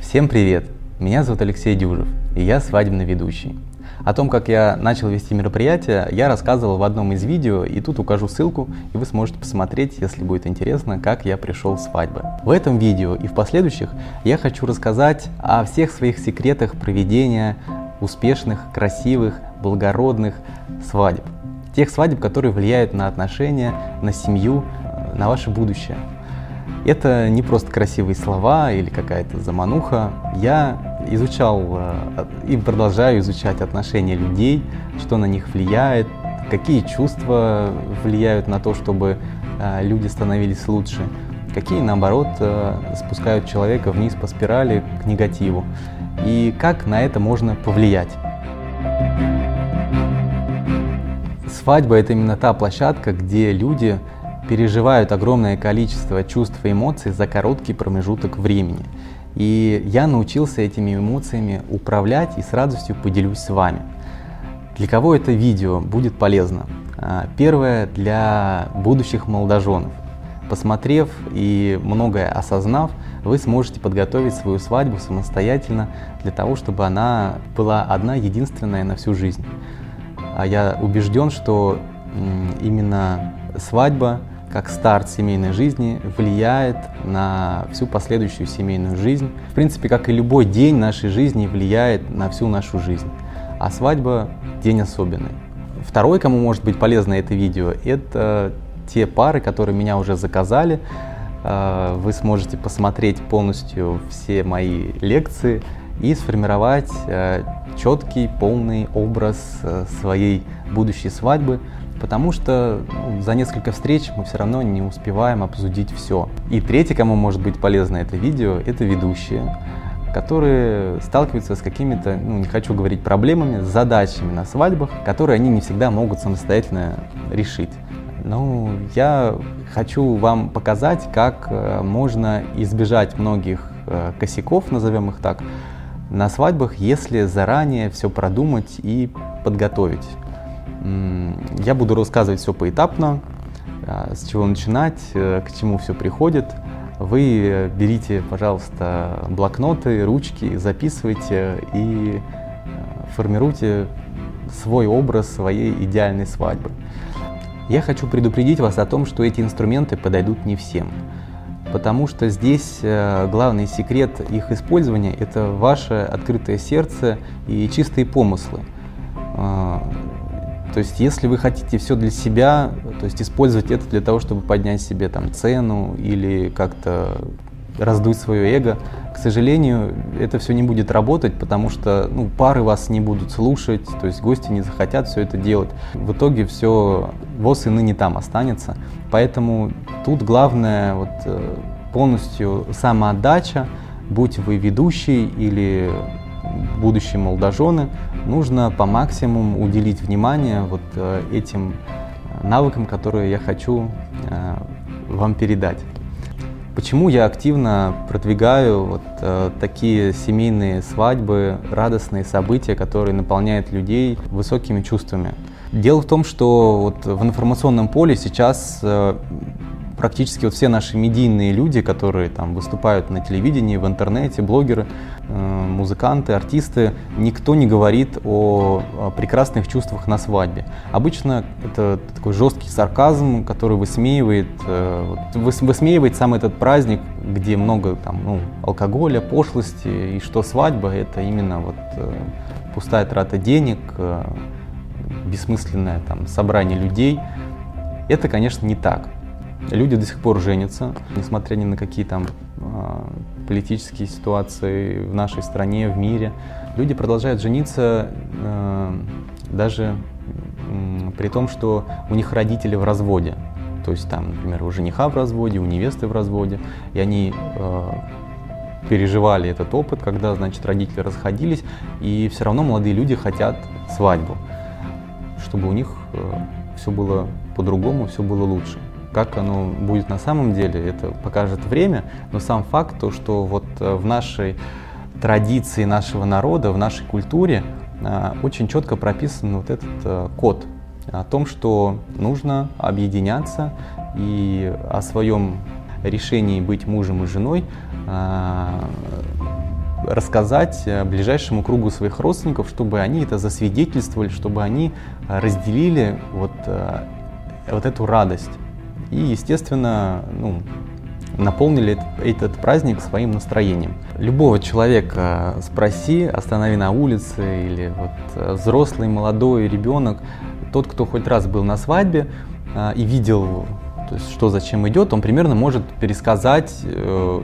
Всем привет! Меня зовут Алексей Дюжев, и я свадебный ведущий. О том, как я начал вести мероприятие, я рассказывал в одном из видео, и тут укажу ссылку, и вы сможете посмотреть, если будет интересно, как я пришел в свадьбы. В этом видео и в последующих я хочу рассказать о всех своих секретах проведения успешных, красивых, благородных свадеб. Тех свадеб, которые влияют на отношения, на семью, на ваше будущее. Это не просто красивые слова или какая-то замануха. Я изучал э, и продолжаю изучать отношения людей, что на них влияет, какие чувства влияют на то, чтобы э, люди становились лучше, какие, наоборот, э, спускают человека вниз по спирали к негативу, и как на это можно повлиять. Свадьба – это именно та площадка, где люди переживают огромное количество чувств и эмоций за короткий промежуток времени. И я научился этими эмоциями управлять и с радостью поделюсь с вами. Для кого это видео будет полезно? А, первое для будущих молодоженов. Посмотрев и многое осознав, вы сможете подготовить свою свадьбу самостоятельно для того, чтобы она была одна единственная на всю жизнь. А я убежден, что именно свадьба как старт семейной жизни влияет на всю последующую семейную жизнь. В принципе, как и любой день нашей жизни влияет на всю нашу жизнь. А свадьба – день особенный. Второй, кому может быть полезно это видео, это те пары, которые меня уже заказали. А, вы сможете посмотреть полностью все мои лекции и сформировать а, четкий, полный образ а, своей будущей свадьбы – потому что ну, за несколько встреч мы все равно не успеваем обсудить все. И третий, кому может быть полезно это видео, это ведущие, которые сталкиваются с какими-то, ну не хочу говорить проблемами, задачами на свадьбах, которые они не всегда могут самостоятельно решить. Ну, я хочу вам показать, как э, можно избежать многих э, косяков, назовем их так, на свадьбах, если заранее все продумать и подготовить. Я буду рассказывать все поэтапно, а, с чего начинать, э, к чему все приходит. Вы берите, пожалуйста, блокноты, ручки, записывайте и э, формируйте свой образ своей идеальной свадьбы. Я хочу предупредить вас о том, что эти инструменты подойдут не всем, потому что здесь э, главный секрет их использования – это ваше открытое сердце и чистые помыслы. То есть, если вы хотите все для себя, то есть использовать это для того, чтобы поднять себе там цену или как-то раздуть свое эго, к сожалению, это все не будет работать, потому что ну, пары вас не будут слушать, то есть гости не захотят все это делать. В итоге все ВОЗ и ныне там останется. Поэтому тут главное вот, э, полностью самоотдача, будь вы ведущий или будущие молодожены, нужно по максимуму уделить внимание вот э, этим навыкам, которые я хочу э, вам передать. Почему я активно продвигаю вот э, такие семейные свадьбы, радостные события, которые наполняют людей высокими чувствами? Дело в том, что вот в информационном поле сейчас э, практически вот все наши медийные люди, которые там выступают на телевидении, в интернете, блогеры, э, музыканты, артисты, никто не говорит о, прекрасных чувствах на свадьбе. Обычно это такой жесткий сарказм, который высмеивает, э, высмеивает сам этот праздник, где много там, ну, алкоголя, пошлости, и что свадьба это именно вот э, пустая трата денег, бессмысленное там собрание людей. Это, конечно, не так. Люди до сих пор женятся, несмотря ни на какие там э, политические ситуации в нашей стране, в мире. Люди продолжают жениться э, даже при том, что у них родители в разводе. То есть там, например, у жениха в разводе, у невесты в разводе, и они э, переживали этот опыт, когда, значит, родители расходились, и все равно молодые люди хотят свадьбу, чтобы у них э, все было по-другому, все было лучше. Как оно будет на самом деле, это покажет время, но сам факт, то, что вот э, в нашей традиции нашего народа, в нашей культуре э, очень четко прописан вот этот э, код о том, что нужно объединяться и о своем решении быть мужем и женой рассказать ближайшему кругу своих родственников, чтобы они это засвидетельствовали, чтобы они разделили вот, вот эту радость. И, естественно, ну, наполнили этот праздник своим настроением. Любого человека спроси, останови на улице или вот э, взрослый, молодой ребенок, тот, кто хоть раз был на свадьбе э, и видел, то есть, что зачем идет, он примерно может пересказать, э,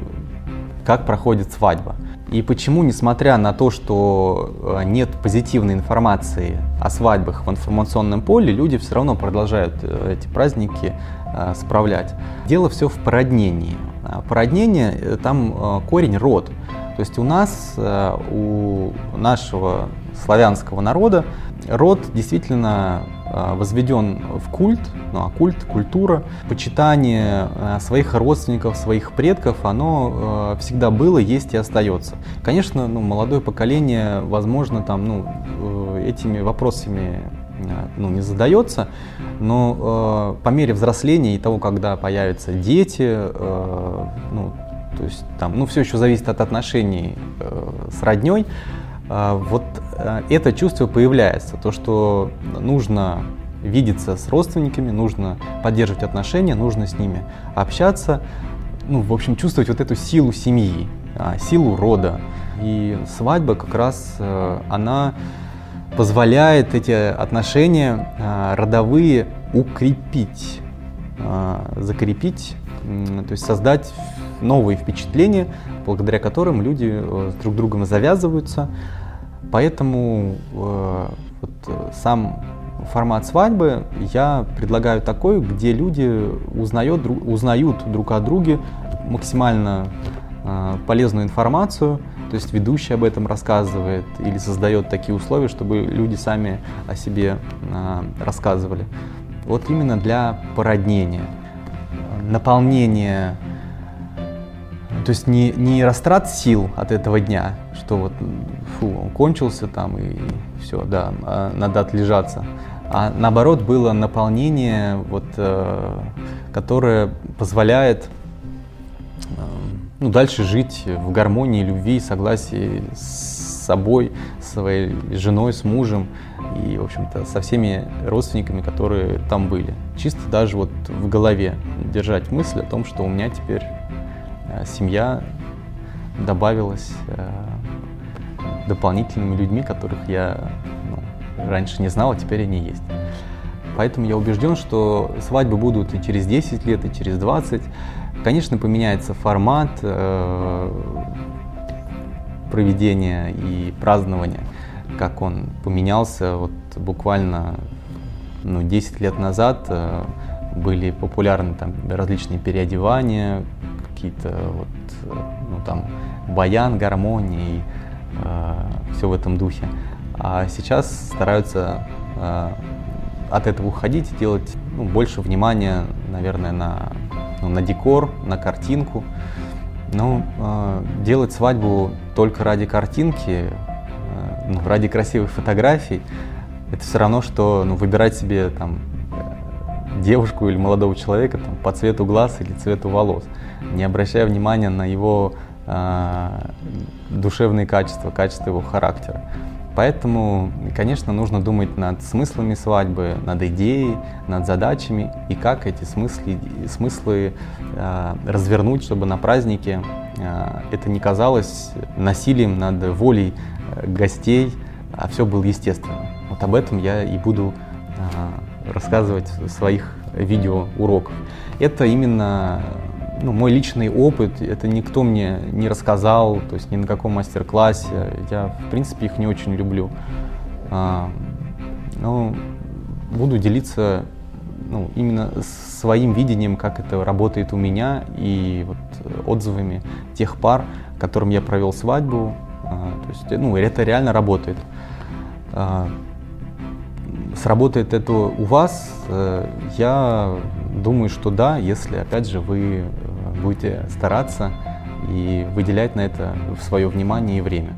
как проходит свадьба. И почему, несмотря на то, что нет позитивной информации о свадьбах в информационном поле, люди все равно продолжают эти праздники Э, справлять. Дело все в породнении. А породнение, э, там э, корень род. То есть у нас, у нашего славянского народа, род действительно возведен в культ, ну а культ, культура, почитание своих родственников, своих предков, оно всегда было, есть и остается. Конечно, ну, молодое поколение, возможно, там, ну, этими вопросами Э, ну, не задается, но э, по мере взросления и того, когда появятся дети, э, ну, то есть там, ну, все еще зависит от отношений э, с родней, э, вот э, это чувство появляется, то, что нужно видеться с родственниками, нужно поддерживать отношения, нужно с ними общаться, ну, в общем, чувствовать вот эту силу семьи, а, силу рода. И свадьба как раз, э, она позволяет эти отношения а, родовые укрепить, а, закрепить, то есть создать новые впечатления, благодаря которым люди э, с друг другом завязываются. Поэтому э, вот сам формат свадьбы я предлагаю такой, где люди узнают, узнают друг о друге максимально а, полезную информацию, то есть ведущий об этом рассказывает или создает такие условия, чтобы люди сами о себе а, рассказывали. Вот именно для породнения, наполнения, то есть не, не растрат сил от этого дня, что вот фу, он кончился там и все, да, а надо отлежаться, а наоборот было наполнение, вот, э, которое позволяет ну, дальше жить в гармонии, любви, согласии с собой, своей женой, с мужем и, в общем-то, со всеми родственниками, которые там были. Чисто даже вот в голове держать мысль о том, что у меня теперь э, семья добавилась э, дополнительными людьми, которых я ну, раньше не знал, а теперь они есть. Поэтому я убежден, что свадьбы будут и через 10 лет, и через 20. Конечно, поменяется формат э, проведения и празднования, как он поменялся вот буквально ну, 10 лет назад. Э, были популярны там различные переодевания, какие-то вот, ну там, баян, гармонии, э, все в этом духе. А сейчас стараются э, от этого уходить делать ну, больше внимания, наверное, на ну, на декор, на картинку. Но э, делать свадьбу только ради картинки, э, ну, ради красивых фотографий, это все равно, что ну, выбирать себе там, девушку или молодого человека там, по цвету глаз или цвету волос, не обращая внимания на его э, душевные качества, качества его характера. Поэтому, конечно, нужно думать над смыслами свадьбы, над идеей, над задачами и как эти смыслы, смыслы э, развернуть, чтобы на празднике э, это не казалось насилием над волей э, гостей, а все было естественно. Вот об этом я и буду э, рассказывать в своих видеоуроках. Это именно ну, мой личный опыт, это никто мне не рассказал, то есть ни на каком мастер-классе. Я, в принципе, их не очень люблю. А, но буду делиться ну, именно своим видением, как это работает у меня, и вот отзывами тех пар, которым я провел свадьбу. А, то есть, ну, это реально работает. А, сработает это у вас, э, я думаю, что да, если, опять же, вы будете стараться и выделять на это свое внимание и время.